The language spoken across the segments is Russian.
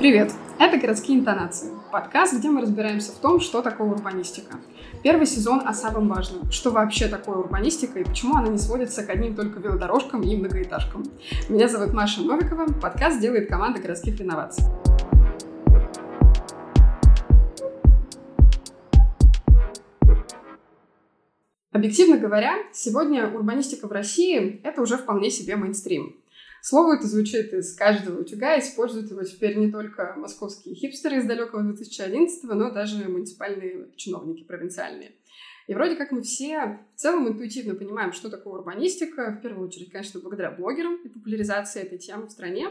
Привет! Это «Городские интонации» – подкаст, где мы разбираемся в том, что такое урбанистика. Первый сезон о самом важном – что вообще такое урбанистика и почему она не сводится к одним только велодорожкам и многоэтажкам. Меня зовут Маша Новикова, подкаст делает команда городских инноваций. Объективно говоря, сегодня урбанистика в России – это уже вполне себе мейнстрим. Слово это звучит из каждого утюга, используют его теперь не только московские хипстеры из далекого 2011 но даже муниципальные чиновники провинциальные. И вроде как мы все в целом интуитивно понимаем, что такое урбанистика, в первую очередь, конечно, благодаря блогерам и популяризации этой темы в стране.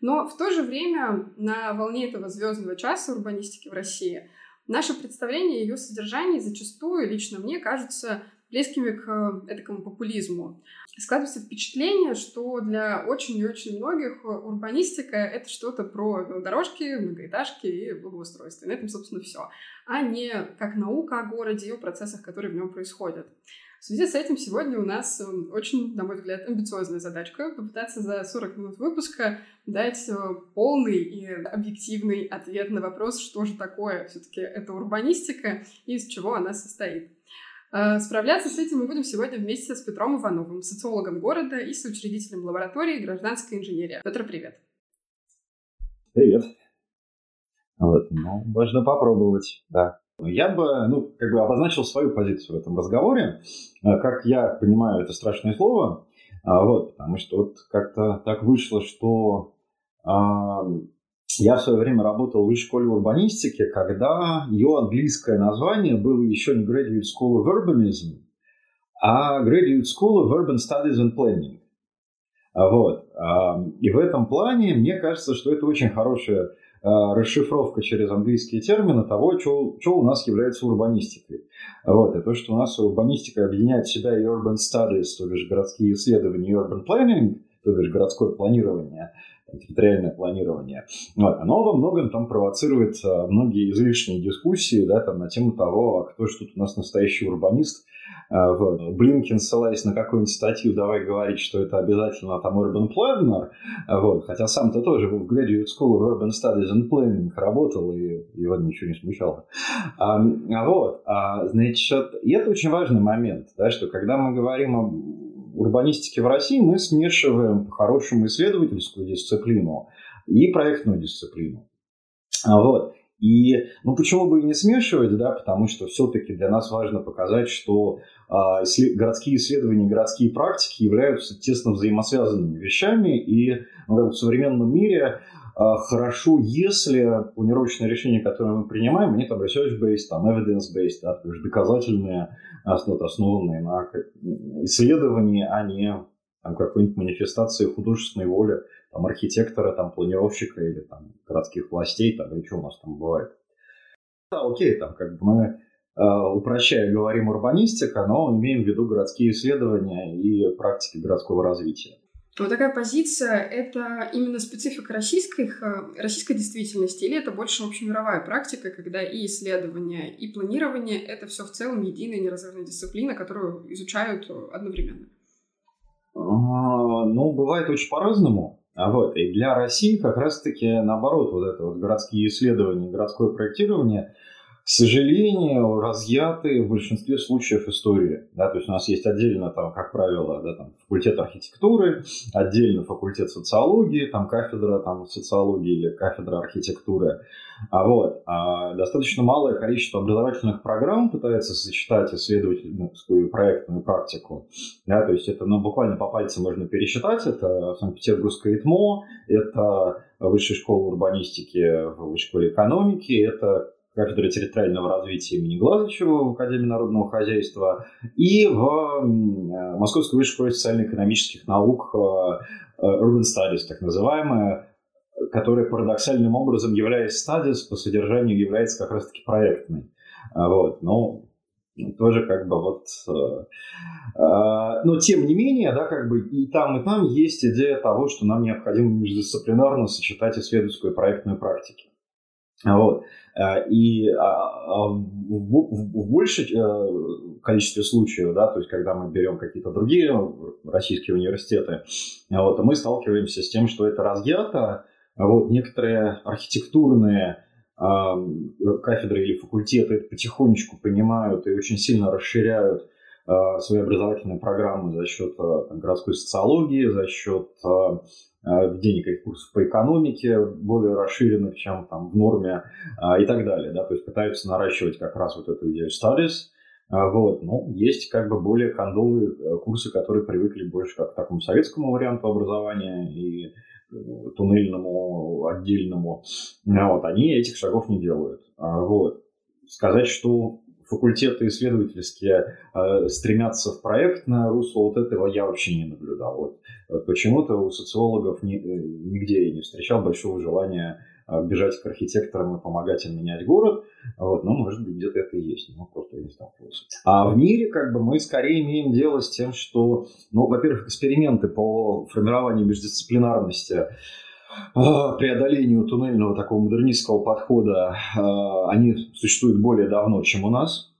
Но в то же время на волне этого звездного часа урбанистики в России наше представление ее содержании зачастую, лично мне, кажутся близкими к этому популизму. Складывается впечатление, что для очень и очень многих урбанистика — это что-то про велодорожки, многоэтажки и благоустройство. И на этом, собственно, все. А не как наука о городе и о процессах, которые в нем происходят. В связи с этим сегодня у нас эм, очень, на мой взгляд, амбициозная задачка попытаться за 40 минут выпуска дать э, полный и объективный ответ на вопрос, что же такое все-таки эта урбанистика и из чего она состоит. Э, справляться с этим мы будем сегодня вместе с Петром Ивановым, социологом города и соучредителем лаборатории гражданской инженерии. Петр, привет. Привет. Вот, ну, можно попробовать, да. Я бы, ну, как бы обозначил свою позицию в этом разговоре. Э, как я понимаю это страшное слово, а, вот, потому что вот как-то так вышло, что я в свое время работал в высшей школе урбанистики, когда ее английское название было еще не Graduate School of Urbanism, а Graduate School of Urban Studies and Planning. Вот. И в этом плане мне кажется, что это очень хорошая а, расшифровка через английские термины того, что, у нас является урбанистикой. Вот. И то, что у нас урбанистика объединяет в себя и urban studies, то бишь городские исследования, и urban planning, то бишь городское планирование – территориальное планирование. Вот. Оно во многом там провоцирует а, многие излишние дискуссии да, там, на тему того, а кто же тут у нас настоящий урбанист. А, вот. Блинкин, ссылаясь на какую-нибудь статью, давай говорить, что это обязательно там urban planner, вот. хотя сам-то тоже в Graduate School of Urban Studies and Planning работал, и его ничего не смущало. А, вот. А, значит, и это очень важный момент, да, что когда мы говорим о урбанистики в России мы смешиваем по-хорошему исследовательскую дисциплину и проектную дисциплину. А вот. И ну почему бы и не смешивать, да, потому что все-таки для нас важно показать, что э, городские исследования, городские практики являются тесно взаимосвязанными вещами, и ну, в современном мире хорошо, если планировочные решения, которые мы принимаем, они там research-based, там evidence-based, да, то есть доказательные основ, основанные на исследовании, а не там, какой-нибудь манифестации художественной воли там, архитектора, там, планировщика или там, городских властей, там, или что у нас там бывает. Да, окей, там как бы мы э, упрощая говорим урбанистика, но имеем в виду городские исследования и практики городского развития. Вот такая позиция — это именно специфика российской, российской действительности, или это больше общемировая практика, когда и исследования, и планирование — это все в целом единая неразрывная дисциплина, которую изучают одновременно? А, ну, бывает очень по-разному. А вот, и для России как раз-таки наоборот, вот это вот городские исследования, городское проектирование — к сожалению, разъяты в большинстве случаев истории. Да, то есть у нас есть отдельно, там, как правило, да, там, факультет архитектуры, отдельно факультет социологии, там, кафедра там, социологии или кафедра архитектуры. А вот, а достаточно малое количество образовательных программ пытается сочетать исследовательскую проектную практику. Да, то есть это ну, буквально по пальцам можно пересчитать. Это Санкт-Петербургское ИТМО, это Высшая школа урбанистики в Высшей школе экономики, это кафедры территориального развития имени Глазычева в Академии народного хозяйства и в э, Московской высшей школе социально-экономических наук э, э, Urban Studies, так называемая, которая парадоксальным образом является studies, по содержанию является как раз-таки проектной. Вот. Но тоже как бы вот... Но тем не менее, да, как бы и там, и там есть идея того, что нам необходимо междисциплинарно сочетать исследовательскую и проектную практики. Вот. Э, и а, а, в большем э, количестве случаев, да, то есть когда мы берем какие-то другие российские университеты, вот, мы сталкиваемся с тем, что это разъято, вот, некоторые архитектурные э, кафедры или факультеты это потихонечку понимают и очень сильно расширяют э, свои образовательные программы за счет э, там, городской социологии, за счет э, введения каких курсов по экономике более расширенных, чем там в норме э, и так далее. Да? То есть пытаются наращивать как раз вот эту идею studies, вот. Ну, есть как бы более кондовые курсы, которые привыкли больше как к такому советскому варианту образования и туннельному, отдельному, вот, они этих шагов не делают. Вот. Сказать, что факультеты исследовательские э, стремятся в проектное русло, вот этого я вообще не наблюдал. Вот, вот почему-то у социологов э, нигде я не встречал большого желания а, бежать к архитекторам и помогать им менять город. Вот, ну, может быть, где-то это и есть, но просто я не сталкивался. А в мире, как бы, мы скорее имеем дело с тем, что, ну, во-первых, эксперименты по формированию междисциплинарности а, преодолению туннельного такого модернистского подхода, а, они существуют более давно, чем у нас.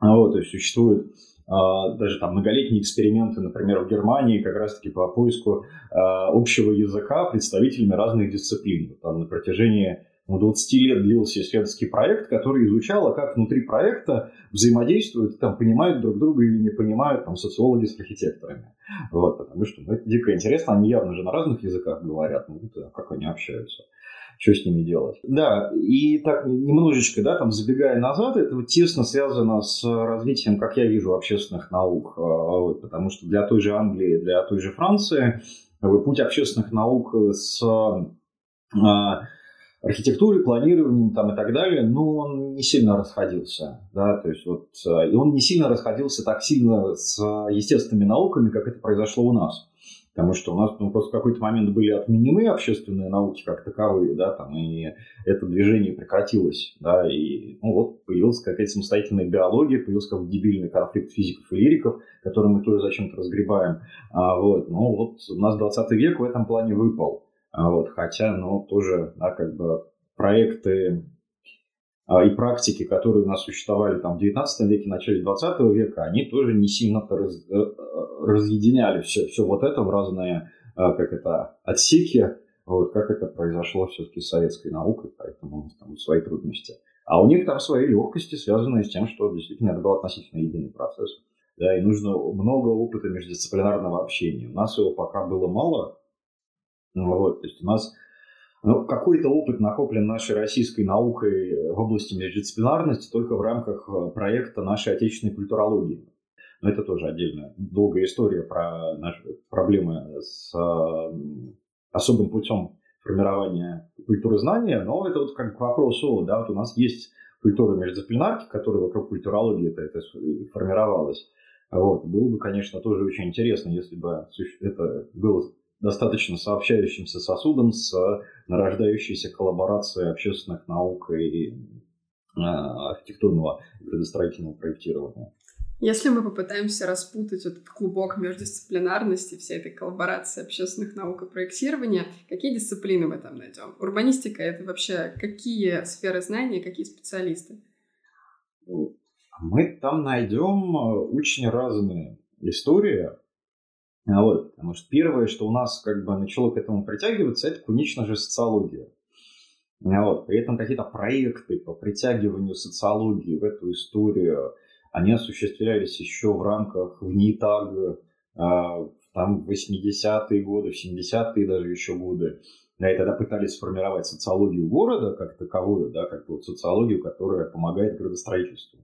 Вот, то есть существует а, даже там многолетние эксперименты, например, в Германии как раз-таки по поиску а, общего языка представителями разных дисциплин. Там на протяжении ну, 20 лет длился исследовательский проект, который изучал, как внутри проекта взаимодействуют, там, понимают друг друга или не понимают там, социологи с архитекторами. Вот, потому что ну, это дико интересно, они явно же на разных языках говорят, ну, как они общаются что с ними делать. Да, и так немножечко, да, там забегая назад, это вот тесно связано с развитием, как я вижу, общественных наук, а, вот, потому что для той же Англии, для той же Франции путь общественных наук с а, архитектурой, планированием там и так далее, ну, он не сильно расходился, да, то есть вот, а, и он не сильно расходился так сильно с естественными науками, как это произошло у нас. Потому что у нас ну, просто в какой-то момент были отменены общественные науки как таковые, да, там, и это движение прекратилось, да, и ну, вот появилась какая-то самостоятельная биология, появился какой-то дебильный конфликт физиков и лириков, который мы тоже зачем-то разгребаем, а, вот, ну вот у нас 20 век в этом плане выпал, а, вот, хотя, ну, тоже, да, как бы проекты а, и практики, которые у нас существовали там, в 19 веке, начале 20 века, они тоже не сильно раз, э, разъединяли все, все вот это в разные, а, как это, отсеки, вот, как это произошло все-таки с советской наукой, поэтому там свои трудности. А у них там свои легкости, связанные с тем, что действительно это был относительно единый процесс. Да, и нужно много опыта междисциплинарного общения. У нас его пока было мало. Ну, вот, то есть у нас ну, какой-то опыт накоплен нашей российской наукой в области междисциплинарности только в рамках э, проекта нашей отечественной культурологии. Но это тоже отдельная долгая история про наши проблемы с э, особым путем формирования культуры знания, но это вот как к вопросу, да, вот у нас есть культура междисциплинарки, которая вокруг культурологии это, это формировалась. Вот. Было бы, конечно, тоже очень интересно, если бы это было достаточно сообщающимся сосудом с нарождающейся коллаборацией общественных наук и э, архитектурного градостроительного проектирования. Если мы попытаемся распутать этот клубок междисциплинарности, всей этой коллаборации общественных наук и проектирования, какие дисциплины мы там найдем? Урбанистика — это вообще какие сферы знания, какие специалисты? Мы там найдем э, очень разные истории, а вот, потому что первое, что у нас как бы начало к этому притягиваться, это, конечно же, социология. А вот, при этом какие-то проекты по притягиванию социологии в эту историю, они осуществлялись еще в рамках в НИТАГ, там в 80-е годы, в 70-е даже еще годы. Да, и тогда пытались сформировать социологию города как таковую, да, как вот социологию, которая помогает градостроительству.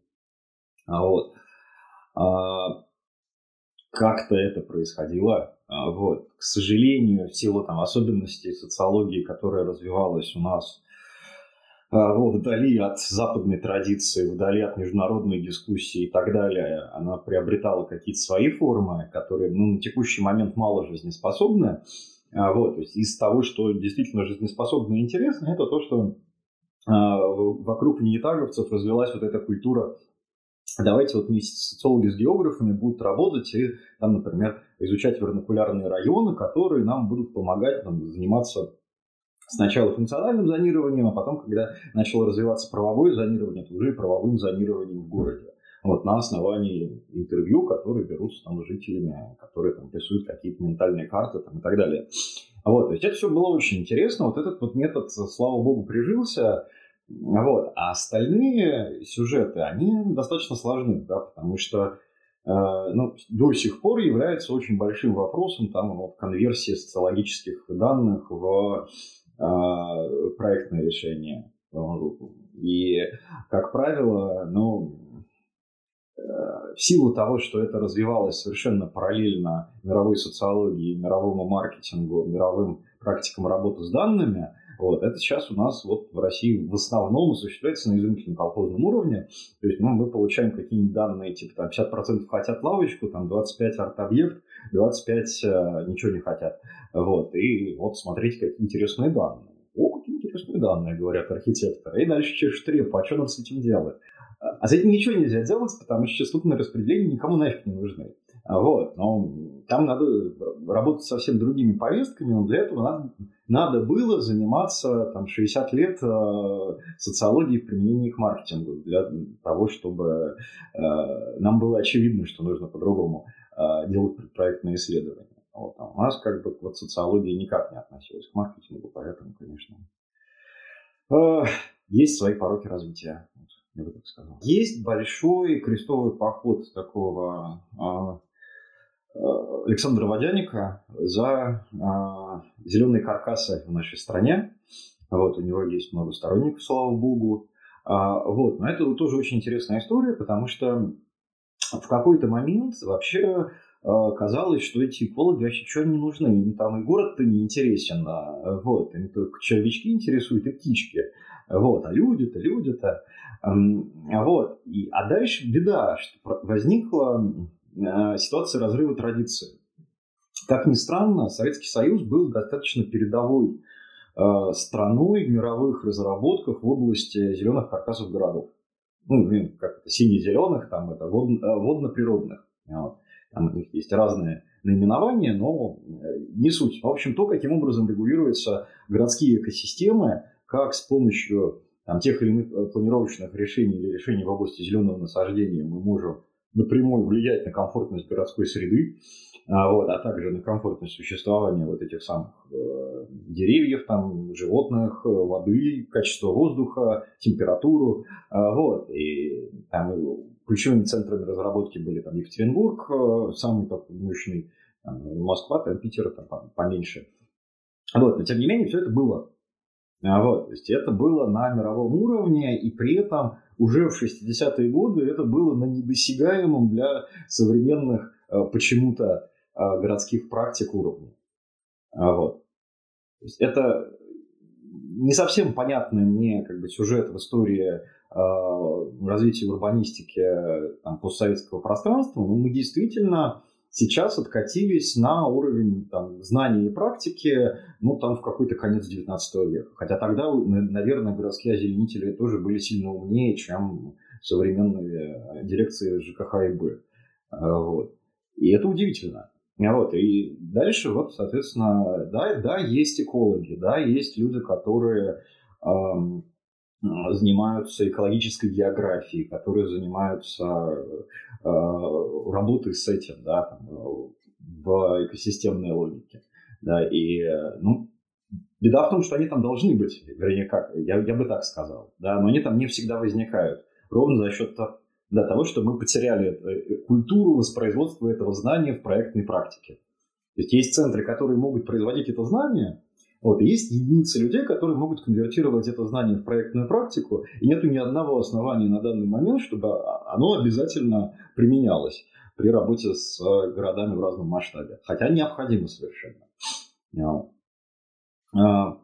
А вот. Как-то это происходило. А, вот. К сожалению, в силу там, особенностей социологии, которая развивалась у нас а, вдали от западной традиции, вдали от международной дискуссии и так далее, она приобретала какие-то свои формы, которые ну, на текущий момент мало жизнеспособны. А, вот, то есть из того, что действительно жизнеспособно и интересно, это то, что вокруг нетаговцев развилась вот эта культура давайте вот вместе социологи с географами будут работать и там, например, изучать вернокулярные районы, которые нам будут помогать нам, заниматься сначала функциональным зонированием, а потом, когда начало развиваться правовое зонирование, то уже и правовым зонированием в городе. Вот, на основании интервью, которые берутся там жителями, которые там рисуют какие-то ментальные карты там, и так далее. Вот, то есть это все было очень интересно. Вот этот вот метод, слава богу, прижился. Вот. А остальные сюжеты, они достаточно сложны, да, потому что э, ну, до сих пор является очень большим вопросом там, вот, конверсии социологических данных в э, проектное решение. И, как правило, ну, э, в силу того, что это развивалось совершенно параллельно мировой социологии, мировому маркетингу, мировым практикам работы с данными, вот, это сейчас у нас вот в России в основном осуществляется на изумительно колхозном уровне. То есть ну, мы получаем какие-нибудь данные, типа там 50% хотят лавочку, там 25 арт-объект, 25 э, ничего не хотят. Вот, и вот смотрите, какие интересные данные. О, какие интересные данные, говорят архитекторы. И дальше чешут трепу, а что нам с этим делать? А с этим ничего нельзя делать, потому что частотные распределения никому нафиг не нужны. Вот, но там надо работать совсем другими повестками, но для этого надо, надо было заниматься там, 60 лет э, социологией в применении к маркетингу, для того, чтобы э, нам было очевидно, что нужно по-другому э, делать предпроектные исследования. Вот, а у нас как бы вот социология никак не относилась к маркетингу, поэтому, конечно, э, есть свои пороки развития. Я бы так сказал. Есть большой крестовый поход такого э, Александра Водяника за а, зеленые каркасы в нашей стране. Вот, у него есть много сторонников, слава богу. А, вот, но это тоже очень интересная история, потому что в какой-то момент вообще а, казалось, что эти экологи вообще что не нужны. Им там и город-то не интересен. Вот, им только червячки интересуют и птички. Вот, а люди-то, люди-то. Вот. И, а дальше беда, что возникла ситуация разрыва традиции. Как ни странно, Советский Союз был достаточно передовой э, страной в мировых разработках в области зеленых каркасов городов. Ну, как это, сине-зеленых, там это э, водно-природных. Там у них есть разные наименования, но не суть. В общем, то, каким образом регулируются городские экосистемы, как с помощью там, тех или иных планировочных решений или решений в области зеленого насаждения мы можем напрямую влиять на комфортность городской среды, а, вот, а также на комфортность существования вот этих самых э, деревьев, там, животных, э, воды, качество воздуха, температуру. Э, вот, и там ключевыми центрами разработки были там Екатеринбург, э, самый такой мощный, там, Москва, там, Питер, там, поменьше. Вот, но тем не менее все это было. А, вот, то есть это было на мировом уровне, и при этом уже в 60-е годы это было на недосягаемом для современных э, почему-то э, городских практик уровне. А, вот. То есть это не совсем понятный мне как бы, сюжет в истории э, развития урбанистики там, постсоветского пространства, но мы действительно сейчас откатились на уровень там, знаний и практики, ну, там, в какой-то конец 19 века. Хотя тогда, наверное, городские озеленители тоже были сильно умнее, чем современные дирекции ЖКХ и Б. А, вот. И это удивительно. Вот. И дальше, вот, соответственно, да, да, есть экологи, да, есть люди, которые эм, занимаются экологической географией, которые занимаются э, работой с этим, да, там, в экосистемной логике. Да, и, ну, беда в том, что они там должны быть, вернее, как, я, я бы так сказал, да, но они там не всегда возникают, ровно за счет да, того, что мы потеряли э, культуру воспроизводства этого знания в проектной практике. То есть есть центры, которые могут производить это знание, вот. Есть единицы людей, которые могут конвертировать это знание в проектную практику, и нет ни одного основания на данный момент, чтобы оно обязательно применялось при работе с э, городами в разном масштабе. Хотя необходимо совершенно. А,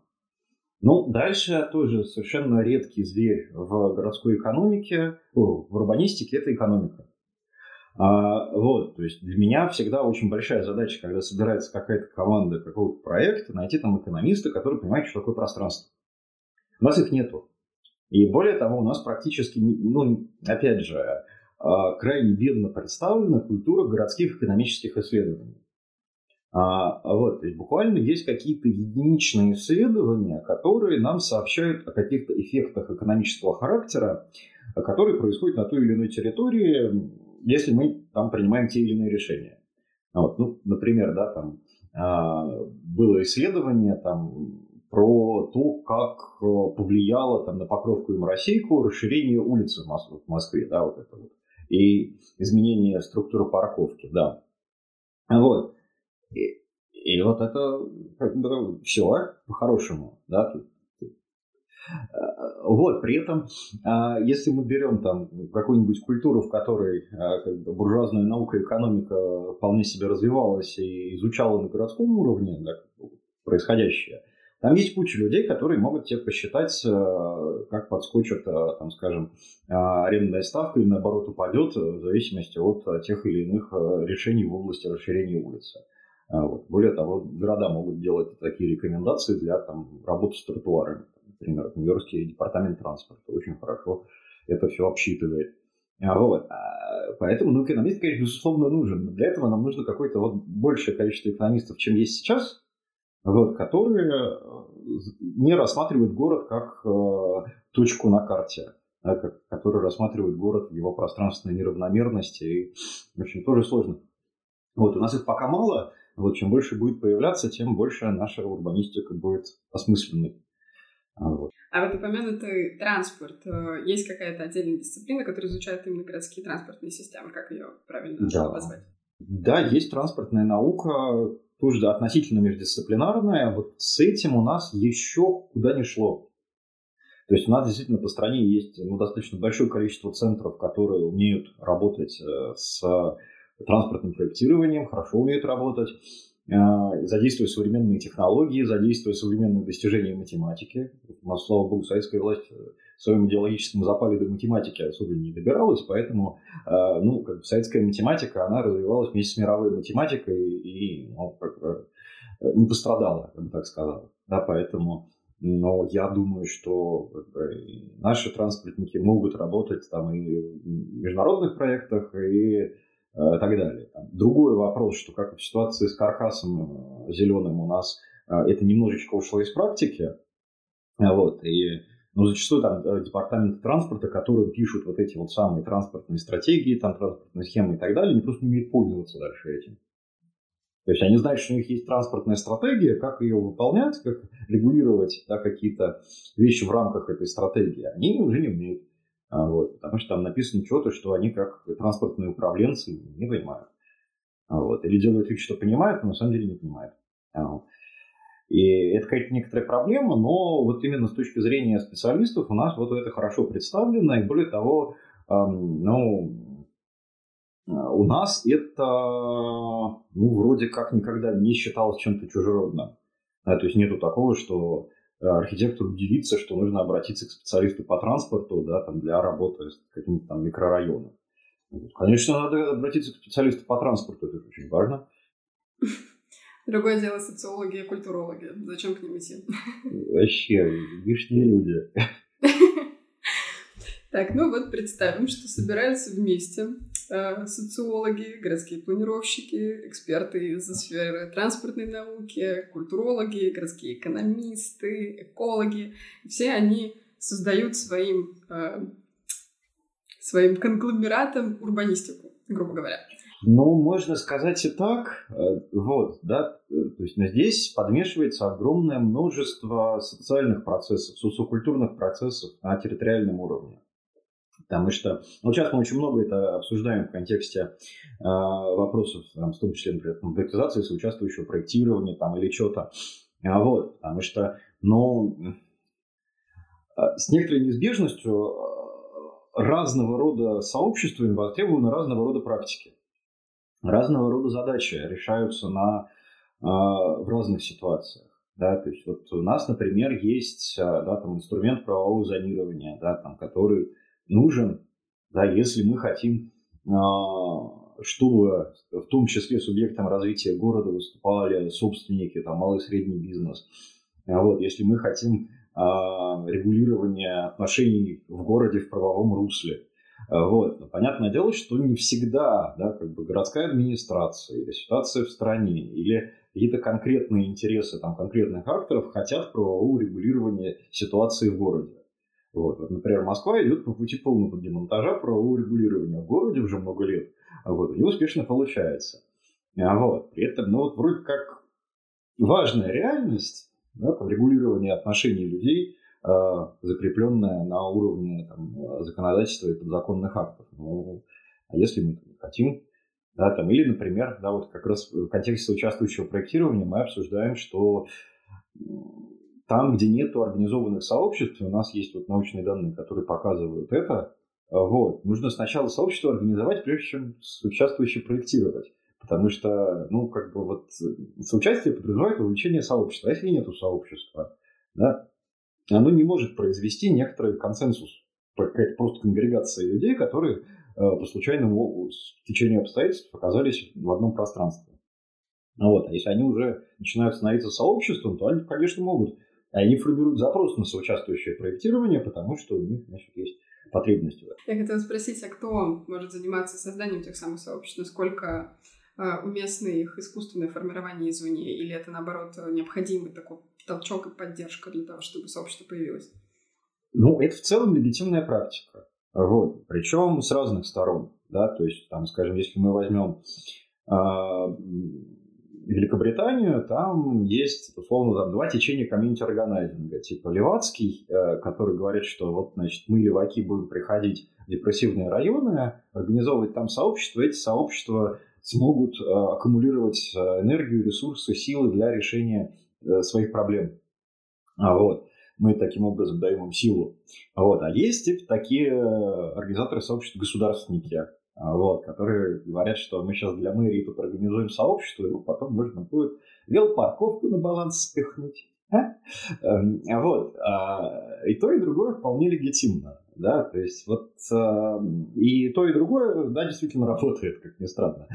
ну, дальше тоже совершенно редкий зверь в городской экономике, в урбанистике – это экономика. А, вот, то есть для меня всегда очень большая задача, когда собирается какая-то команда какого-то проекта, найти там экономиста, который понимает, что такое пространство. У нас их нету. И более того, у нас практически, ну, опять же, а, крайне бедно представлена культура городских экономических исследований. А, вот, то есть буквально есть какие-то единичные исследования, которые нам сообщают о каких-то эффектах экономического характера, которые происходят на той или иной территории, если мы там принимаем те или иные решения. Вот, ну, например, да, там, было исследование там, про то, как повлияло там, на Покровку и Моросейку расширение улицы в Москве, да, вот это вот, и изменение структуры парковки, да. Вот. И, и вот это как бы все по-хорошему, да, тут вот, при этом, а, если мы берем там какую-нибудь культуру, в которой а, как бы, буржуазная наука и экономика вполне себе развивалась и изучала на городском уровне да, происходящее, там есть куча людей, которые могут тебе посчитать, а, как подскочит, там, скажем, арендная ставка или наоборот упадет в зависимости от тех или иных решений в области расширения улицы. Вот. Более того, города могут делать такие рекомендации для там, работы с тротуарами например, Нью-Йоркский департамент транспорта очень хорошо это все обсчитывает. А, вот. А, поэтому ну, экономист, конечно, безусловно, нужен. Но для этого нам нужно какое-то вот большее количество экономистов, чем есть сейчас, вот, которые э, не рассматривают город как э, точку на карте, да, как, которые рассматривают город в его пространственной неравномерности. И, в общем, тоже сложно. Вот, у нас их пока мало. Вот, чем больше будет появляться, тем больше наша урбанистика будет осмысленной. А, вот. А вот упомянутый транспорт, э, есть какая-то отдельная дисциплина, которая изучает именно городские транспортные системы, как ее правильно да. обозвать? Да, есть транспортная наука, тоже относительно междисциплинарная. Вот с этим у нас еще куда не шло. То есть у нас действительно по стране есть ну, достаточно большое количество центров, которые умеют работать э, с транспортным проектированием, хорошо умеют работать. А, задействуя современные технологии, задействуя современные достижения математики. У нас, слава богу, советская власть в своем идеологическом запале до математики особо не добиралась, поэтому а, ну, как бы советская математика, она развивалась вместе с мировой математикой и ну, как бы, не пострадала, я бы так сказал. Да, поэтому но я думаю, что наши транспортники могут работать там и в международных проектах, и Э, и так далее. Другой вопрос, что как в ситуации с каркасом э, зеленым у нас э, это немножечко ушло из практики, вот, и ну, зачастую там департаменты транспорта, которые пишут вот эти вот самые транспортные стратегии, там транспортные схемы и так далее, они просто не умеют пользоваться дальше этим. То есть они знают, что у них есть транспортная стратегия, как ее выполнять, как регулировать да, какие-то вещи в рамках этой стратегии. Они уже не умеют. А, вот, потому что там написано что-то, что они как транспортные управленцы не понимают. А, вот, или делают вид, что понимают, но на самом деле не понимают. А, и это какая-то некоторая проблема, но вот именно с точки зрения специалистов у нас вот это хорошо представлено, и более того, ну, у нас это, ну, вроде как никогда не считалось чем-то чужеродным. то есть нету такого, что Э, архитектор удивится, что нужно обратиться к специалисту по транспорту да, там, для работы с каким-то там микрорайоном. Конечно, надо обратиться к специалисту по транспорту, это очень важно. Другое дело социологи и культурологи. Зачем к ним идти? Вообще, лишние люди. Так, ну вот представим, что собираются вместе социологи, городские планировщики, эксперты из сферы транспортной науки, культурологи, городские экономисты, экологи. Все они создают своим, э, своим конгломератом урбанистику, грубо говоря. Ну, можно сказать и так. Э, вот, да. То есть здесь подмешивается огромное множество социальных процессов, социокультурных процессов на территориальном уровне. Потому что ну, сейчас мы очень много это обсуждаем в контексте э, вопросов, там, в том числе, например, конкретизации соучаствующего проектирования там, или что-то. А, вот, потому что, ну, а, с некоторой неизбежностью а, разного рода сообществами востребованы разного рода практики. Разного рода задачи решаются на, э, в разных ситуациях. Да, то есть вот у нас, например, есть да, там инструмент правового зонирования, да, там, который нужен, да, если мы хотим, а, чтобы в том числе субъектом развития города выступали собственники, там, малый и средний бизнес. А вот, если мы хотим а, регулирования отношений в городе в правовом русле. Вот. Но понятное дело, что не всегда да, как бы городская администрация или ситуация в стране, или какие-то конкретные интересы там, конкретных акторов хотят правового регулирования ситуации в городе. Вот. вот, например, Москва идет по пути полного демонтажа правового регулирования в городе уже много лет. Вот, и успешно получается. А вот, при этом, ну вот вроде как важная реальность, да, там, регулирование отношений людей, э, закрепленная на уровне там, законодательства и подзаконных актов. Ну, а если мы не хотим, да, там, или, например, да, вот как раз в контексте участвующего проектирования мы обсуждаем, что там, где нет организованных сообществ, у нас есть вот научные данные, которые показывают это, вот, нужно сначала сообщество организовать, прежде чем участвующие проектировать. Потому что, ну, как бы вот соучастие подразумевает вовлечение сообщества. А если нет сообщества, да, оно не может произвести некоторый консенсус. Какая-то просто конгрегация людей, которые э, по случайному течению обстоятельств оказались в одном пространстве. Вот. А если они уже начинают становиться сообществом, то они, конечно, могут. Они формируют запрос на соучаствующее проектирование, потому что у них, значит, есть потребность. Я хотела спросить, а кто может заниматься созданием тех самых сообществ? Насколько а, уместно их искусственное формирование извне, или это, наоборот, необходимый такой толчок и поддержка для того, чтобы сообщество появилось? Ну, это в целом легитимная практика. Вот. Причем с разных сторон. Да? То есть, там, скажем, если мы возьмем э, Великобританию, там есть, условно, там, два течения комьюнити-органайзинга. Типа Левацкий, э, который говорит, что вот, значит, мы, леваки, будем приходить в депрессивные районы, организовывать там сообщества. Эти сообщества смогут э, аккумулировать э, энергию, ресурсы, силы для решения своих проблем. А вот мы таким образом даем им силу. Вот. А есть типа, такие организаторы сообщества государственники, вот, которые говорят, что мы сейчас для мэрии тут организуем сообщество, и потом можно будет велопарковку на баланс спихнуть. А? Эм, вот. А, и то, и другое вполне легитимно да, то есть вот э, и то, и другое, да, действительно работает, как ни странно,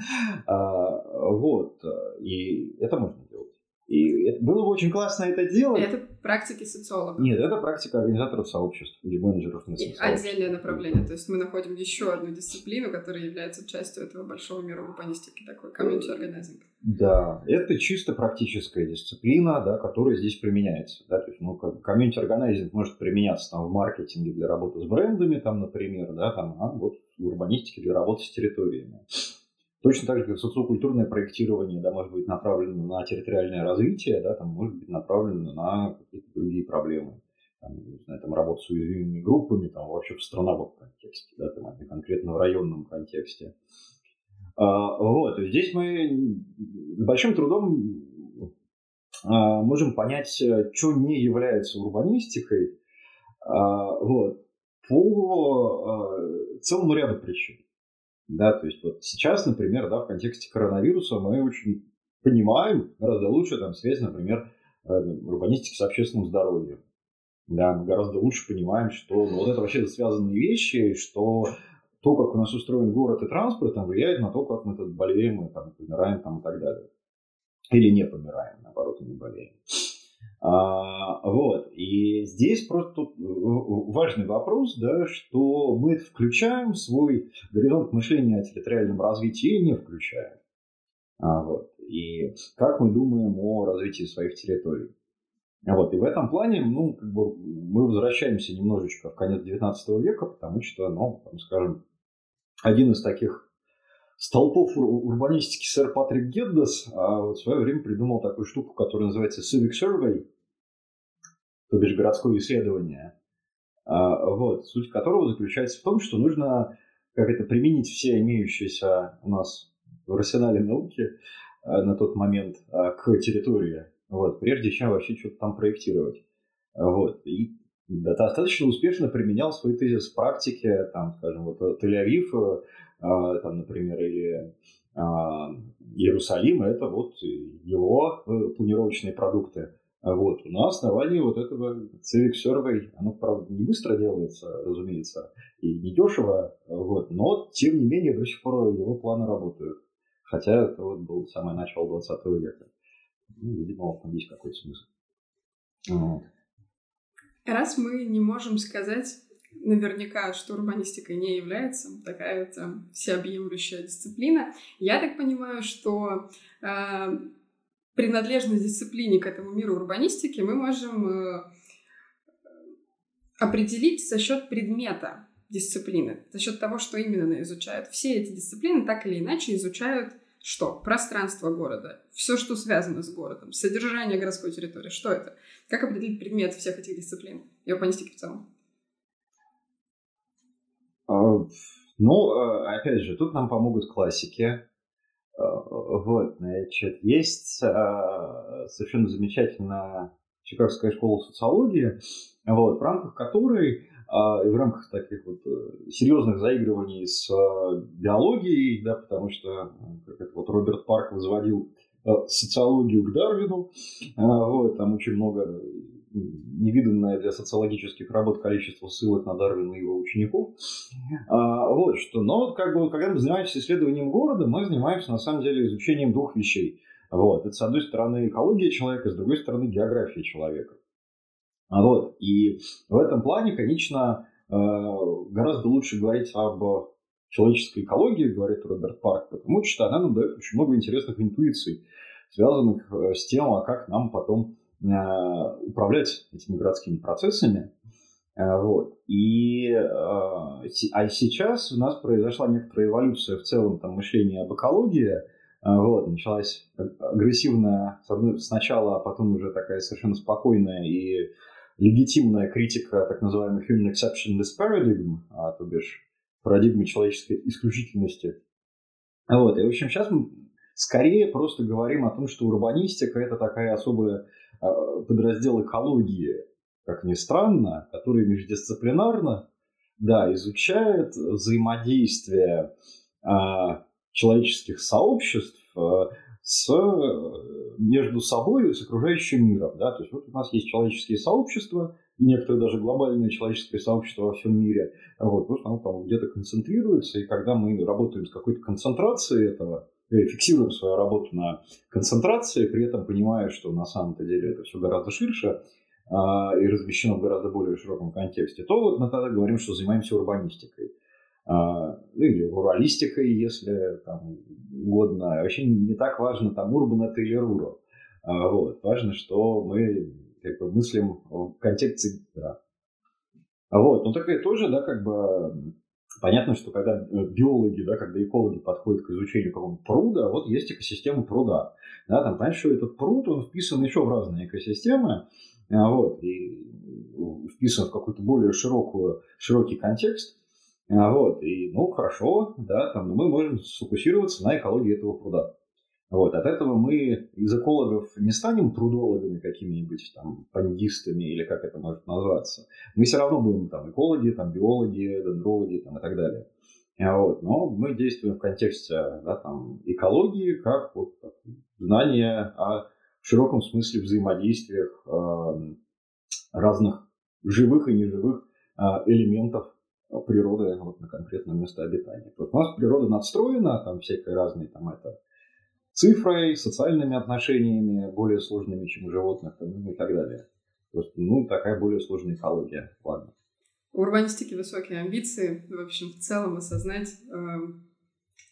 а, вот, и это можно делать. И это, было бы очень классно это делать. Это практики социологов. Нет, это практика организаторов сообществ или менеджеров местных сообществ. Отдельное направление. То есть мы находим еще одну дисциплину, которая является частью этого большого мира урбанистики, такой community organizing. Да, это чисто практическая дисциплина, да, которая здесь применяется. Да, то есть, ну, комьюнити органайзинг может применяться там, в маркетинге для работы с брендами, там, например, да, там, а вот в урбанистике для работы с территориями. Точно так же, как социокультурное проектирование да, может быть направлено на территориальное развитие, да, там может быть направлено на какие-то другие проблемы. Там, знаю, там, работу с уязвимыми группами, там, вообще в страновом контексте, да, там, а конкретно в районном контексте. А, вот, здесь мы с большим трудом а, можем понять, что не является урбанистикой, а, вот, по а, целому ряду причин. Да, то есть вот сейчас, например, да, в контексте коронавируса мы очень понимаем гораздо лучше там связь, например, э, урбанистики с общественным здоровьем. Да, мы гораздо лучше понимаем, что ну, вот это вообще связанные вещи, что то, как у нас устроен город и транспорт, там, влияет на то, как мы тут болеем, и, там, помираем там, и так далее. Или не помираем, наоборот, не болеем. А, вот. И здесь просто тут важный вопрос, да, что мы включаем свой горизонт мышления о территориальном развитии или не включаем. А, вот. И как мы думаем о развитии своих территорий. Вот. И в этом плане ну, как бы мы возвращаемся немножечко в конец 19 века, потому что, ну, там, скажем, один из таких столпов урбанистики сэр Патрик Геддес а вот в свое время придумал такую штуку, которая называется Civic Survey, то бишь городское исследование. А, вот, суть которого заключается в том, что нужно как это применить все имеющиеся у нас в арсенале науки а, на тот момент а, к территории, вот, прежде чем вообще что-то там проектировать. Вот. И достаточно успешно применял свой тезис в практике, там, скажем, вот Тель-Авив а, там, например, или а, Иерусалим, это вот его э, планировочные продукты. Вот. На основании вот этого Civic Survey, оно, правда, не быстро делается, разумеется, и не дешево, вот, но, тем не менее, до сих пор его планы работают. Хотя это вот было самое начало 20 века. Ну, видимо, там есть какой-то смысл. Вот. Раз мы не можем сказать, наверняка, что урбанистика не является такая э, всеобъемлющая дисциплина. Я так понимаю, что э, принадлежность дисциплине к этому миру урбанистики мы можем э, определить за счет предмета дисциплины, за счет того, что именно она изучает. Все эти дисциплины так или иначе изучают что? Пространство города, все, что связано с городом, содержание городской территории. Что это? Как определить предмет всех этих дисциплин и урбанистики в целом? Ну, э, опять же, тут нам помогут классики. Э, вот, значит, есть э, совершенно замечательная Чикагская школа социологии, вот, в рамках которой и в рамках таких вот серьезных заигрываний с биологией, да, потому что как это вот Роберт Парк возводил социологию к Дарвину, вот, там очень много невиданное для социологических работ количество ссылок на Дарвина и его учеников. А, вот что. Но вот как бы, когда мы занимаемся исследованием города, мы занимаемся на самом деле изучением двух вещей. Вот. Это, с одной стороны, экология человека, с другой стороны, география человека. А вот. И в этом плане, конечно, э, гораздо лучше говорить об человеческой экологии, говорит Роберт Парк, потому что она нам дает очень много интересных интуиций, связанных э, с тем, а как нам потом управлять этими городскими процессами. Э, вот. И, э, а сейчас у нас произошла некоторая эволюция в целом там, мышления об экологии. Вот, началась агрессивная, сначала, а потом уже такая совершенно спокойная и легитимная критика так называемой human exceptionalist paradigm, а, то бишь парадигмы человеческой исключительности. Вот, и, в общем, сейчас мы скорее просто говорим о том, что урбанистика – это такая особая подраздел экологии, как ни странно, который междисциплинарно да, изучает взаимодействие а, человеческих сообществ а, с, между собой и с окружающим миром. Да? То есть вот у нас есть человеческие сообщества, и некоторые даже глобальное человеческое сообщество во всем мире. Вот, что оно там где-то концентрируется, и когда мы работаем с какой-то концентрацией этого, фиксируем свою работу на концентрации, при этом понимая, что на самом-то деле это все гораздо ширше а, и размещено в гораздо более широком контексте, то вот мы тогда говорим, что занимаемся урбанистикой. А, ну, или руралистикой, если там угодно. Вообще не так важно, там, урбан это или руро. А, вот. Важно, что мы как бы мыслим в контексте да. Вот, ну такая тоже, да, как бы Понятно, что когда э, биологи, да, когда экологи подходят к изучению какого-то пруда, вот есть экосистема пруда. Да, там, понятно, что этот пруд, он вписан еще в разные экосистемы, а, вот, и вписан в какой-то более широкую, широкий контекст. Вот, и, ну, хорошо, да, там, мы можем сфокусироваться на экологии этого пруда. Вот, от этого мы из экологов не станем трудологами какими-нибудь, там, пандистами или как это может назваться. Мы все равно будем там экологи, там, биологи, дендрологи там, и так далее. Вот, но мы действуем в контексте да, там, экологии как вот, знания о широком смысле взаимодействиях э, разных живых и неживых э, элементов природы вот, на конкретном месте обитания. Вот у нас природа надстроена, там всякие разные там это цифрой, социальными отношениями, более сложными, чем у животных, ну, и так далее. Просто, ну, такая более сложная экология. Ладно. У урбанистики высокие амбиции, в общем, в целом осознать э,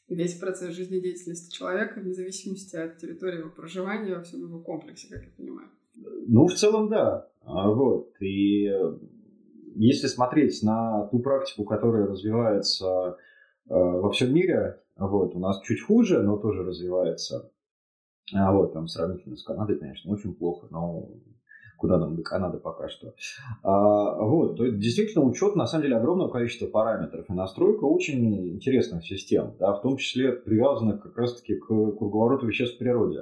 весь процесс жизнедеятельности человека, вне зависимости от территории его проживания во всем его комплексе, как я понимаю. Ну, в целом, да. А, вот. И э, если смотреть на ту практику, которая развивается э, во всем мире, вот, у нас чуть хуже, но тоже развивается. А вот, там сравнительно с Канадой, конечно, очень плохо, но куда нам до Канады пока что. А, вот, то есть действительно учет, на самом деле, огромного количества параметров и настройка очень интересных систем, да, в том числе привязанных как раз-таки к круговороту веществ в природе.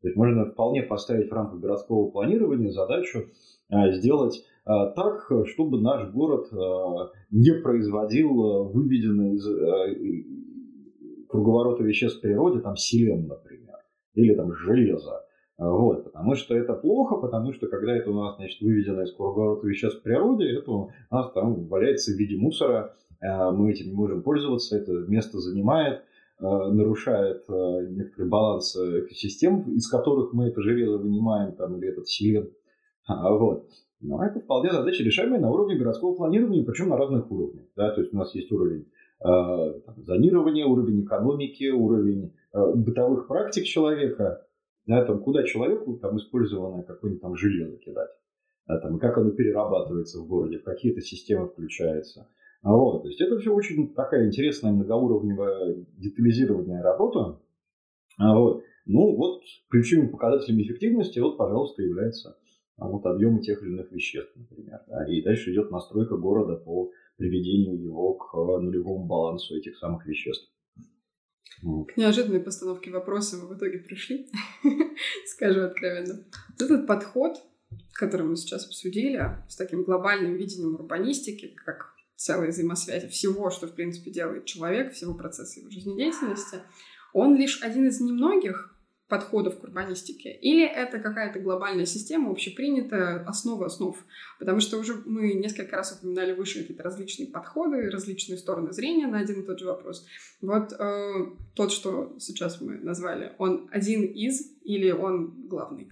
То есть можно вполне поставить в рамках городского планирования задачу а, сделать а, так, чтобы наш город а, не производил а, выведенные из, а, круговорота веществ в природе, там селен, например, или там железо. Вот, потому что это плохо, потому что когда это у нас, значит, выведено из круговорота веществ в природе, это у нас там валяется в виде мусора, э, мы этим не можем пользоваться, это место занимает, э, нарушает некоторый баланс экосистем, из которых мы это железо вынимаем, там, или этот селен. А, вот. Но это вполне задача решаемая на уровне городского планирования, причем на разных уровнях. Да? То есть у нас есть уровень зонирование, уровень экономики, уровень э, бытовых практик человека, да, там, куда человеку там использованное какое-нибудь там железо кидать, да, там, и как оно перерабатывается в городе, в какие-то системы включается. А вот, то есть это все очень такая интересная многоуровневая детализированная работа, А вот. Ну, вот ключевыми показателями эффективности, вот, пожалуйста, является а, вот, объемы тех или иных веществ, например. Да, и дальше идет настройка города по приведению его к нулевому балансу этих самых веществ. К неожиданной постановке вопроса мы в итоге пришли, скажу откровенно. Вот этот подход, который мы сейчас обсудили, с таким глобальным видением урбанистики, как целой взаимосвязи всего, что, в принципе, делает человек, всего процесса его жизнедеятельности, он лишь один из немногих подходов к урбанистике? Или это какая-то глобальная система, общепринятая, основа основ? Потому что уже мы несколько раз упоминали выше какие-то различные подходы, различные стороны зрения на один и тот же вопрос. Вот э, тот, что сейчас мы назвали, он один из или он главный?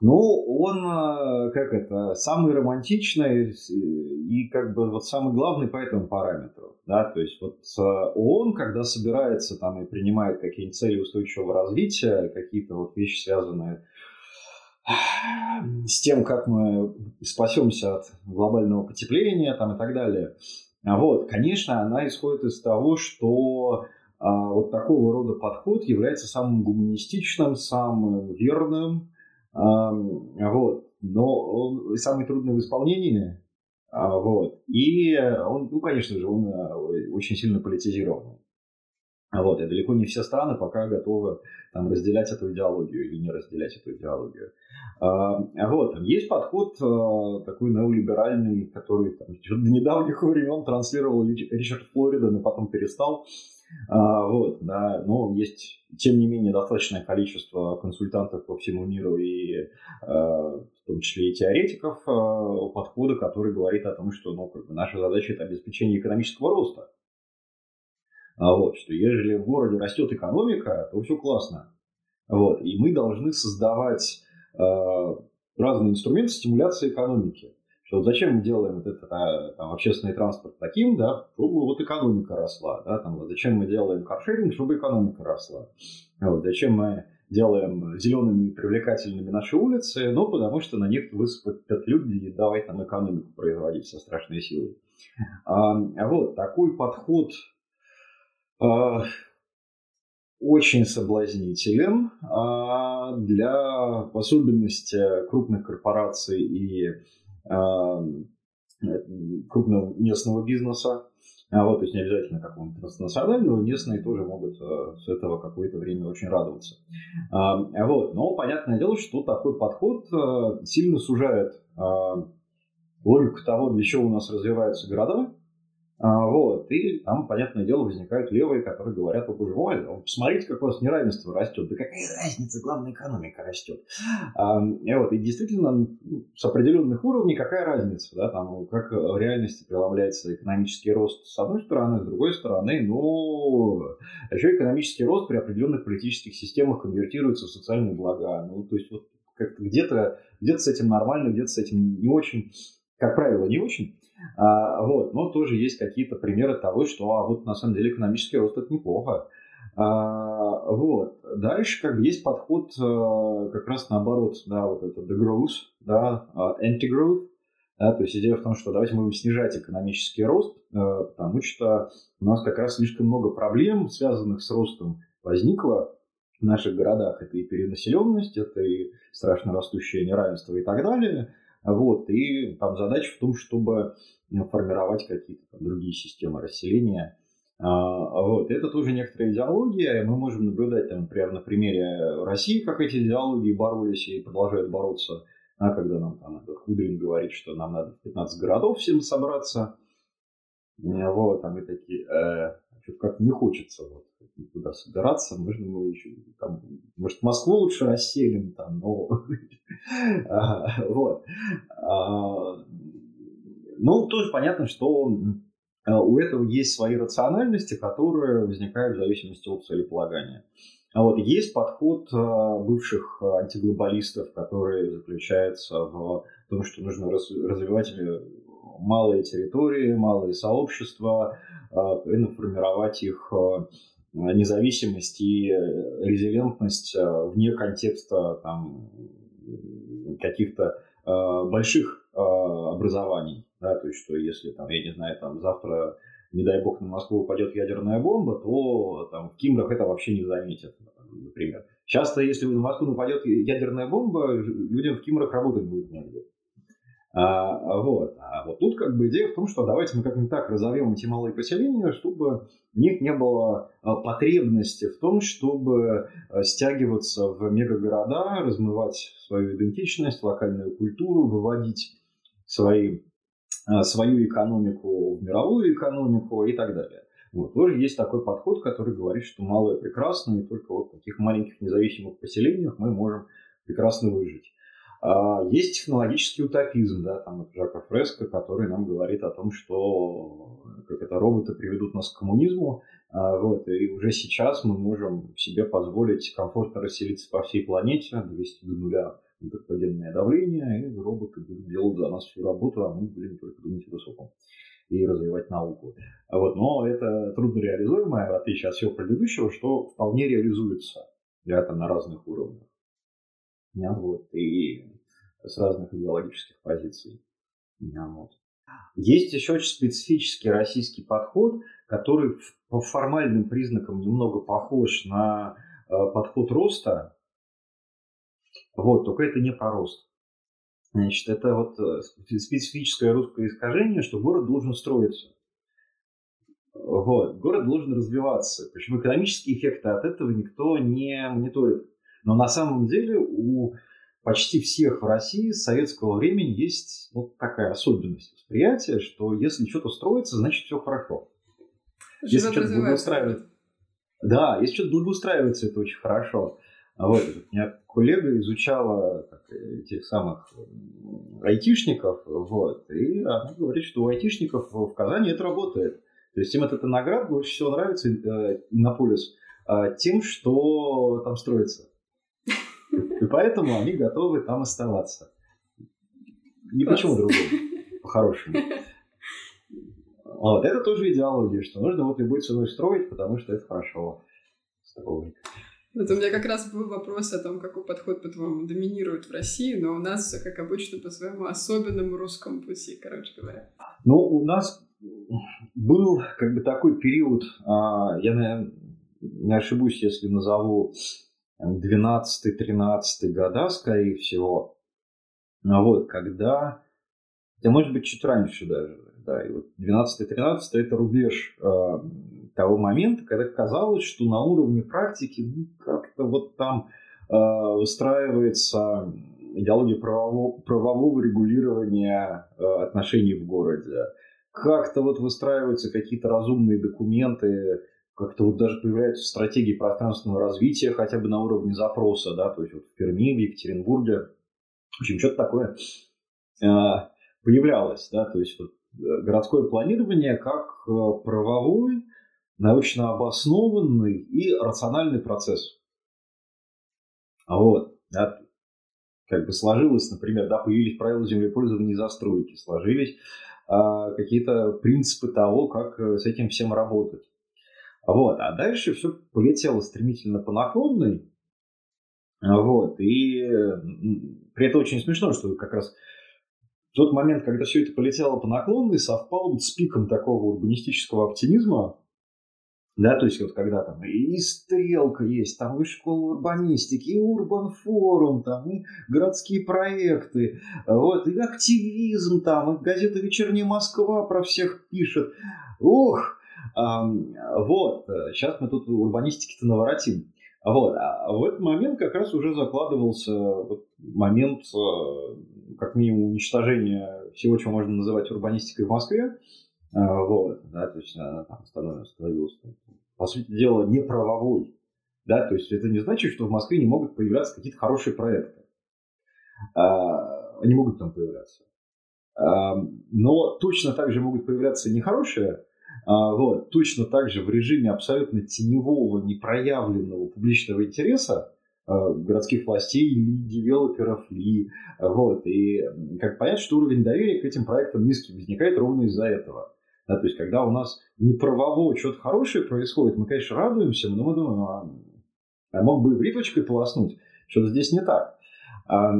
Ну, он, э, как это, самый романтичный и как бы вот самый главный по этому параметру. Да? То есть вот э, ООН, когда собирается там и принимает какие-нибудь цели устойчивого развития, какие-то вот вещи, связанные с тем, как мы спасемся от глобального потепления там, и так далее. Вот, конечно, она исходит из того, что а, вот такого рода подход является самым гуманистичным, самым верным, а, вот. Но он самый трудный в исполнении. А, вот. И он, ну, конечно же, он э, очень сильно политизирован. Вот, и далеко не все страны пока готовы там, разделять эту идеологию или не разделять эту идеологию. А, вот, есть подход э, такой неолиберальный, который там, до недавних времен транслировал Ричард Флорида, но потом перестал. А, вот, да, но есть, тем не менее, достаточное количество консультантов по всему миру и а, в том числе и теоретиков а, подхода, который говорит о том, что ну, как бы наша задача это обеспечение экономического роста. А вот, что ежели в городе растет экономика, то все классно. Вот, и мы должны создавать э, разные инструменты стимуляции экономики что зачем мы делаем вот этот а, там, общественный транспорт таким, да, чтобы вот экономика росла, да, там, вот зачем мы делаем каршеринг, чтобы экономика росла, вот, зачем мы делаем зелеными и привлекательными наши улицы, ну, потому что на них высыпят люди и давай там экономику производить со страшной силой. А, вот, такой подход а, очень соблазнителен а, для, в особенности, крупных корпораций и крупного местного бизнеса. А вот, то есть не обязательно какого-нибудь транснационального, местные тоже могут э, с этого какое-то время очень радоваться. А, вот. Но понятное дело, что такой подход э, сильно сужает а, логику того, для чего у нас развиваются города, вот. И там, понятное дело, возникают левые, которые говорят, о боже мой, посмотрите, как у вас неравенство растет. Да какая разница, главная экономика растет. А, и, вот, и действительно, с определенных уровней какая разница, да, там, как в реальности преломляется экономический рост с одной стороны, с другой стороны, ну, еще экономический рост при определенных политических системах конвертируется в социальные блага. Ну, то есть вот как-то где-то где с этим нормально, где-то с этим не очень, как правило, не очень. А, вот, но тоже есть какие-то примеры того, что а, вот на самом деле экономический рост это неплохо. А, вот. Дальше как бы есть подход а, как раз наоборот, да, вот это the growth, да, а, anti-growth, да, то есть идея в том, что давайте мы будем снижать экономический рост, а, потому что у нас как раз слишком много проблем, связанных с ростом, возникло в наших городах. Это и перенаселенность, это и страшно растущее неравенство и так далее. Вот, и там задача в том, чтобы формировать какие-то другие системы расселения. А, вот. Это тоже некоторая идеология. Мы можем наблюдать, там, например, на примере России, как эти идеологии боролись и продолжают бороться. А когда нам там этот Кудрин говорит, что нам надо в 15 городов всем собраться. Вот, там и такие, э, что-то как не хочется вот, туда собираться. Можно мы еще, там, может, Москву лучше расселим, там, но... Вот. А, ну, тоже понятно, что а, у этого есть свои рациональности, которые возникают в зависимости от целеполагания. А вот есть подход а, бывших антиглобалистов, который заключается в том, что нужно развивать малые территории, малые сообщества, формировать их независимость и резилентность вне контекста там, каких-то больших образований. Да, то есть, что если, там, я не знаю, там, завтра, не дай бог, на Москву упадет ядерная бомба, то там, в Кимрах это вообще не заметят. например. Часто, если на Москву нападет ядерная бомба, людям в Кимрах работать будет негде. А, вот. а вот тут как бы идея в том, что давайте мы как-нибудь так разовьем эти малые поселения, чтобы у них не было а, потребности в том, чтобы а, стягиваться в мегагорода, размывать свою идентичность, локальную культуру, выводить свои, а, свою экономику в мировую экономику и так далее. Вот. Тоже есть такой подход, который говорит, что малое прекрасно, и только вот в таких маленьких независимых поселениях мы можем прекрасно выжить. А, есть технологический утопизм, да, там от Жака Фреско, который нам говорит о том, что как это роботы приведут нас к коммунизму, а, вот, и уже сейчас мы можем себе позволить комфортно расселиться по всей планете, довести до нуля антропогенное давление, и роботы будут делать за нас всю работу, а мы будем только думать о высоком и развивать науку. Вот, но это трудно реализуемое, в отличие от всего предыдущего, что вполне реализуется да, там, на разных уровнях. Вот, и с разных идеологических позиций. Вот. Есть еще очень специфический российский подход, который по формальным признакам немного похож на э, подход роста, вот, только это не про рост. Значит, это вот э, специфическое русское искажение, что город должен строиться. Вот, город должен развиваться. Причем экономические эффекты от этого никто не мониторит. Но на самом деле у почти всех в России с советского времени есть вот такая особенность восприятия, что если что-то строится, значит все хорошо. Живет если что-то благоустраивается. Да, если что-то благоустраивается, это очень хорошо. А вот у меня коллега изучала так, этих самых айтишников, вот, и она говорит, что у айтишников в Казани это работает. То есть им этот наград больше всего нравится, э, Иннополис, э, тем, что там строится. И поэтому они готовы там оставаться. Ни почему другому, по-хорошему. Вот, это тоже идеология, что нужно вот любой ценой строить, потому что это хорошо. Это у меня как раз был вопрос о том, какой подход, по-твоему, доминирует в России, но у нас все, как обычно, по своему особенному русскому пути, короче говоря. Ну, у нас был как бы такой период, а, я, наверное, не ошибусь, если назову 12-13 года, скорее всего. А вот, когда, да может быть чуть раньше даже, да, и вот 12-13 это рубеж э, того момента, когда казалось, что на уровне практики ну, как-то вот там э, выстраивается идеология правового, правового регулирования э, отношений в городе. Как-то вот выстраиваются какие-то разумные документы, как-то вот даже появляются стратегии пространственного развития хотя бы на уровне запроса, да, то есть вот в Перми, в Екатеринбурге, в общем, что-то такое э, появлялось, да, то есть вот э, городское планирование как э, правовой, научно обоснованный и рациональный процесс. А вот, да, как бы сложилось, например, да, появились правила землепользования и застройки, сложились э, какие-то принципы того, как с этим всем работать. Вот. А дальше все полетело стремительно по наклонной. Вот. И при этом очень смешно, что как раз тот момент, когда все это полетело по наклонной, совпал с пиком такого урбанистического оптимизма, да, то есть вот когда там и стрелка есть, там и школа урбанистики, и урбан форум, там и городские проекты, вот, и активизм там, и газета «Вечерняя Москва» про всех пишет. Ух, вот, сейчас мы тут урбанистики-то наворотим. Вот. А в этот момент как раз уже закладывался вот момент, э, как минимум, уничтожения всего, чего можно называть урбанистикой в Москве. А, вот, да, то есть она там становилась, по сути дела, неправовой. Да, то есть это не значит, что в Москве не могут появляться какие-то хорошие проекты. Они могут там появляться. Но точно так же могут появляться нехорошие вот, точно так же в режиме абсолютно теневого, непроявленного публичного интереса а, городских властей или девелоперов, ли, вот, и как понять, что уровень доверия к этим проектам низкий возникает ровно из-за этого. Да, то есть, когда у нас не правово что-то хорошее происходит, мы, конечно, радуемся, но мы думаем, а, а мог бы и бритвочкой полоснуть, что-то здесь не так. А,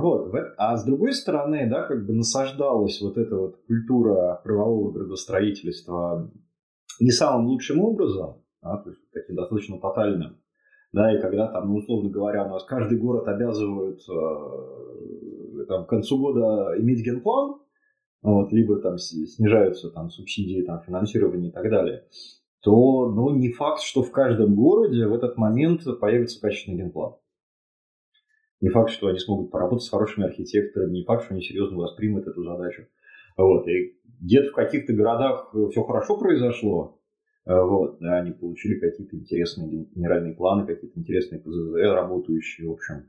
вот. А с другой стороны, да, как бы насаждалась вот эта вот культура правового градостроительства не самым лучшим образом, да, то есть таким достаточно тотальным. да, и когда там, ну, условно говоря, у нас каждый город обязывают э, там, к концу года иметь генплан, вот, либо там снижаются там субсидии, там, финансирование и так далее, то, ну, не факт, что в каждом городе в этот момент появится качественный генплан. Не факт, что они смогут поработать с хорошими архитекторами, не факт, что они серьезно воспримут эту задачу. Вот. И где-то в каких-то городах все хорошо произошло, вот, да, они получили какие-то интересные генеральные планы, какие-то интересные ПЗЗ работающие, в общем.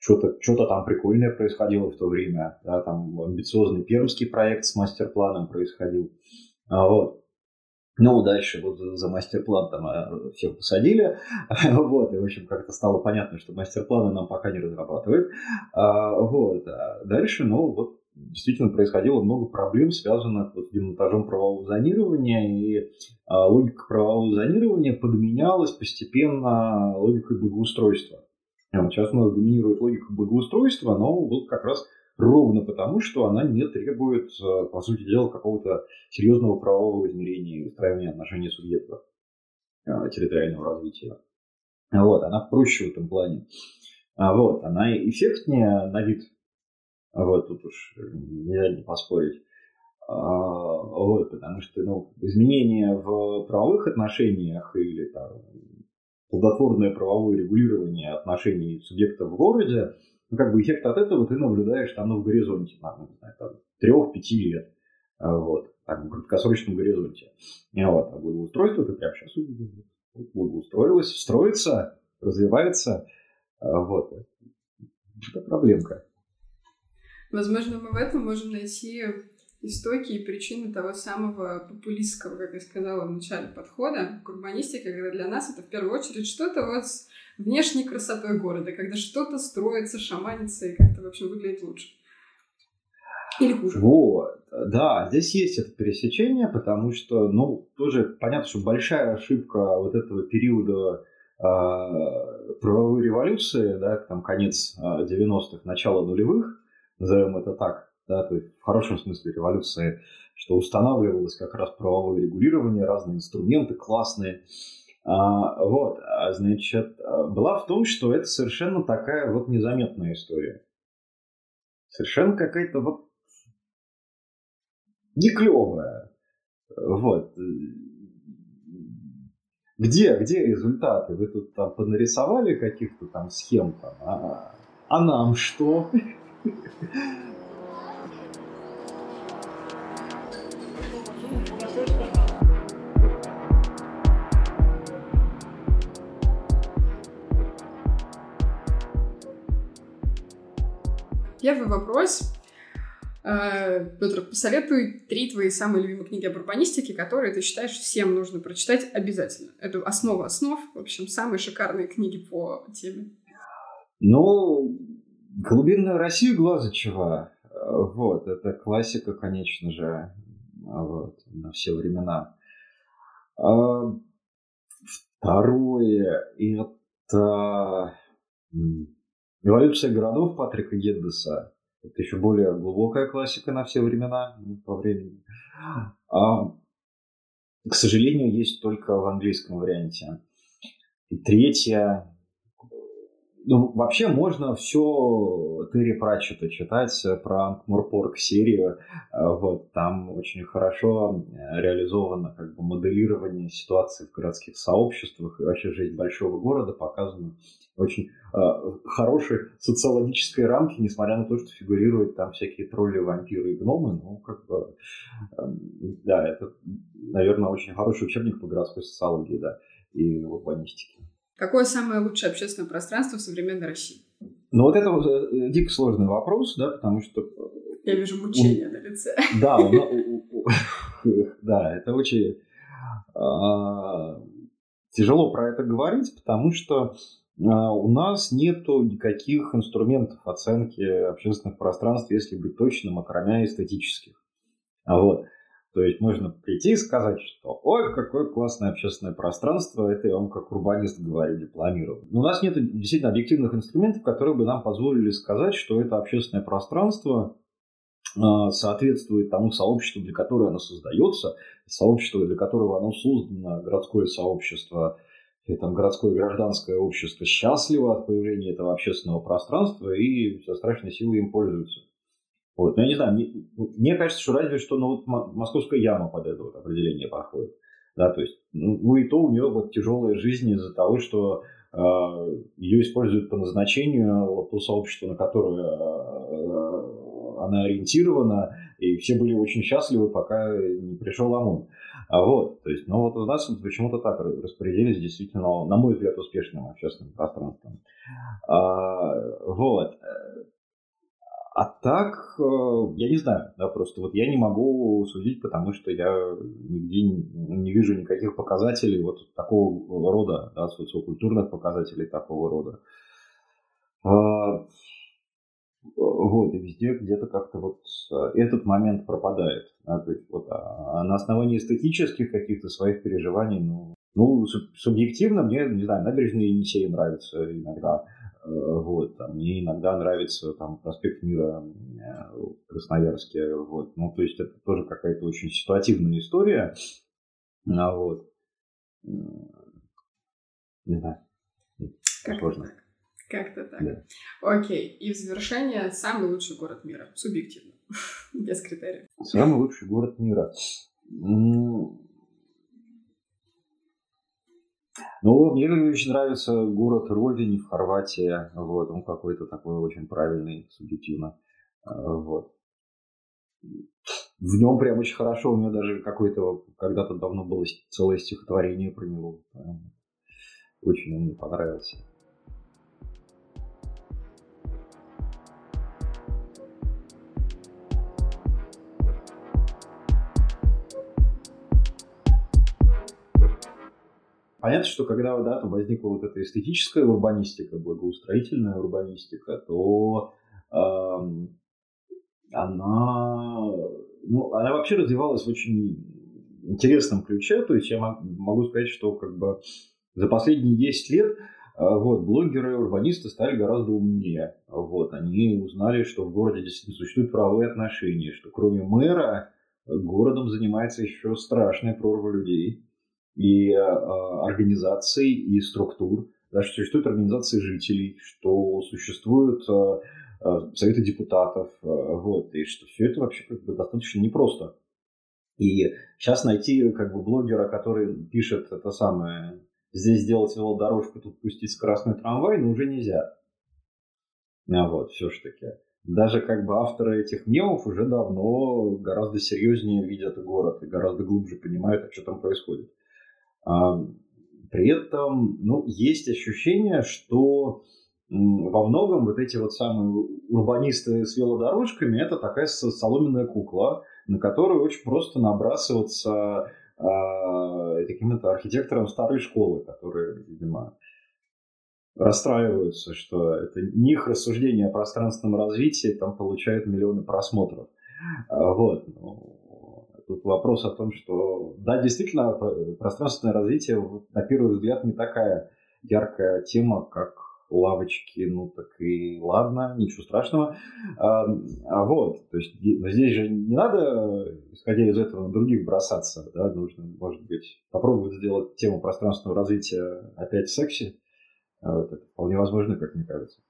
Что-то что там прикольное происходило в то время. Да, там амбициозный пермский проект с мастер-планом происходил. А, вот. Ну, дальше вот за мастер-план там а, всех посадили. вот, и, в общем, как-то стало понятно, что мастер-планы нам пока не разрабатывают. А, вот. А дальше, ну, вот действительно происходило много проблем, связанных вот с демонтажом правового зонирования, и а, логика правового зонирования подменялась постепенно логикой благоустройства. Сейчас у нас доминирует логика благоустройства, но вот как раз ровно потому, что она не требует, а, по сути дела, какого-то серьезного правового измерения и выстраивания отношений субъектов а, территориального развития. Вот, она проще в этом плане. Вот, она эффектнее на вид вот тут уж нельзя не поспорить. А, вот, потому что ну, изменения в правовых отношениях или там, плодотворное правовое регулирование отношений субъектов в городе, ну, как бы эффект от этого ты наблюдаешь там, ну, в горизонте, там, не знаю, там, трех-пяти лет. А, вот, так, в краткосрочном горизонте. И вот, а благоустройство ты прямо сейчас увидел. Благоустроилось, строится, развивается. А, вот. Это проблемка. Возможно, мы в этом можем найти истоки и причины того самого популистского, как я сказала в начале, подхода к урбанистике, когда для нас это в первую очередь что-то вот с внешней красотой города, когда что-то строится, шаманится и как-то вообще выглядит лучше. Или хуже. Вот, да, здесь есть это пересечение, потому что, ну, тоже понятно, что большая ошибка вот этого периода э, правовой революции, да, там конец 90-х, начало нулевых, назовем это так, да, то есть в хорошем смысле революции, что устанавливалось как раз правовое регулирование, разные инструменты классные. А, вот, а, значит, была в том, что это совершенно такая вот незаметная история. Совершенно какая-то вот не клевая. Вот. Где, где результаты? Вы тут там понарисовали каких-то там схем там, а, а нам что? Первый вопрос. Э, Петр, посоветуй три твои самые любимые книги об урбанистике, которые ты считаешь всем нужно прочитать обязательно. Это основа основ, в общем, самые шикарные книги по теме. Ну, Глубинную Россию Глазычева. Вот, это классика, конечно же, вот, на все времена. А, второе, это Эволюция городов Патрика Геддеса. Это еще более глубокая классика на все времена ну, по времени. А, к сожалению, есть только в английском варианте. И третье, ну, вообще можно все Терри Пратчета читать про Анкмурпорг серию. Вот, там очень хорошо реализовано как бы моделирование ситуации в городских сообществах и вообще жизнь большого города показана очень э, хорошей социологической рамки, несмотря на то, что фигурируют там всякие тролли, вампиры и гномы. Ну, как бы, э, да, это, наверное, очень хороший учебник по городской социологии, да, и урбанистике. Какое самое лучшее общественное пространство в современной России? Ну, вот это э, дико сложный вопрос, да, потому что... Э, Я вижу мучение он, на лице. Да, да, это очень а, тяжело про это говорить, потому что а, у нас нету никаких инструментов оценки общественных пространств, если быть точным, окромя эстетических. А вот. То есть можно прийти и сказать, что ой, какое классное общественное пространство, это я вам как урбанист говорю, дипломированный. Но у нас нет действительно объективных инструментов, которые бы нам позволили сказать, что это общественное пространство а, соответствует тому сообществу, для которого оно создается, сообществу, для которого оно создано, городское сообщество, и там городское гражданское общество счастливо от появления этого общественного пространства и со страшной силой им пользуются. Вот. Но я не знаю, мне, мне кажется, что разве что ну, вот московская яма под это вот определение подходит. Да, то есть, ну, ну и то у нее вот тяжелая жизнь из-за того, что э, ее используют по назначению вот, то сообщество, на которое э, она ориентирована, и все были очень счастливы, пока не пришел ОМОН. А вот, то есть, ну вот у нас почему-то так распорядились действительно, на мой взгляд, успешным общественным пространством. А, вот. А так, э, я не знаю, да, просто вот я не могу судить, потому что я нигде не вижу никаких показателей вот такого рода, да, социокультурных показателей такого рода. А, вот, и везде где-то как-то вот э, этот момент пропадает. Да, то есть вот, а, на основании эстетических каких-то своих переживаний, ну, ну, субъективно мне, не знаю, набережные Енисея нравится иногда. Э, вот, там, мне иногда нравится там проспект Мира в Красноярске. Вот. Ну, то есть это тоже какая-то очень ситуативная история. А вот. Не знаю. Как Сложно. Так. Как-то так. Да. Окей. И в завершение самый лучший город мира. Субъективно. Без критериев. Самый лучший город мира. Ну, мне очень нравится город Ровень в Хорватии. Вот, он какой-то такой очень правильный, субъективно. А, вот. В нем прям очень хорошо. У меня даже какое-то когда-то давно было целое стихотворение про него. Очень он мне понравился. Понятно, что когда да, там возникла вот эта эстетическая урбанистика, благоустроительная урбанистика, то эм, она, ну, она вообще развивалась в очень интересном ключе. То есть я могу сказать, что как бы за последние 10 лет э, вот, блогеры, урбанисты стали гораздо умнее. Вот, они узнали, что в городе действительно существуют правовые отношения, что кроме мэра городом занимается еще страшная прорва людей и э, организаций, и структур, да, что существуют организации жителей, что существуют э, э, советы депутатов, вот, и что все это вообще как бы достаточно непросто. И сейчас найти как бы блогера, который пишет это самое, здесь сделать велодорожку, тут пустить скоростной трамвай, ну уже нельзя. А вот, все-таки. Даже как бы авторы этих мемов уже давно гораздо серьезнее видят город и гораздо глубже понимают, а что там происходит. А, при этом ну, есть ощущение, что во многом вот эти вот самые урбанисты с велодорожками это такая соломенная кукла, на которую очень просто набрасываться э, каким-то архитектором старой школы, которые, видимо, расстраиваются, что это не их рассуждение о пространственном развитии там получают миллионы просмотров. А, вот. Тут вопрос о том, что, да, действительно, пространственное развитие, на первый взгляд, не такая яркая тема, как лавочки, ну так и ладно, ничего страшного. А, а вот, то есть здесь же не надо, исходя из этого, на других бросаться, да, нужно, может быть, попробовать сделать тему пространственного развития опять секси. А вот, это вполне возможно, как мне кажется.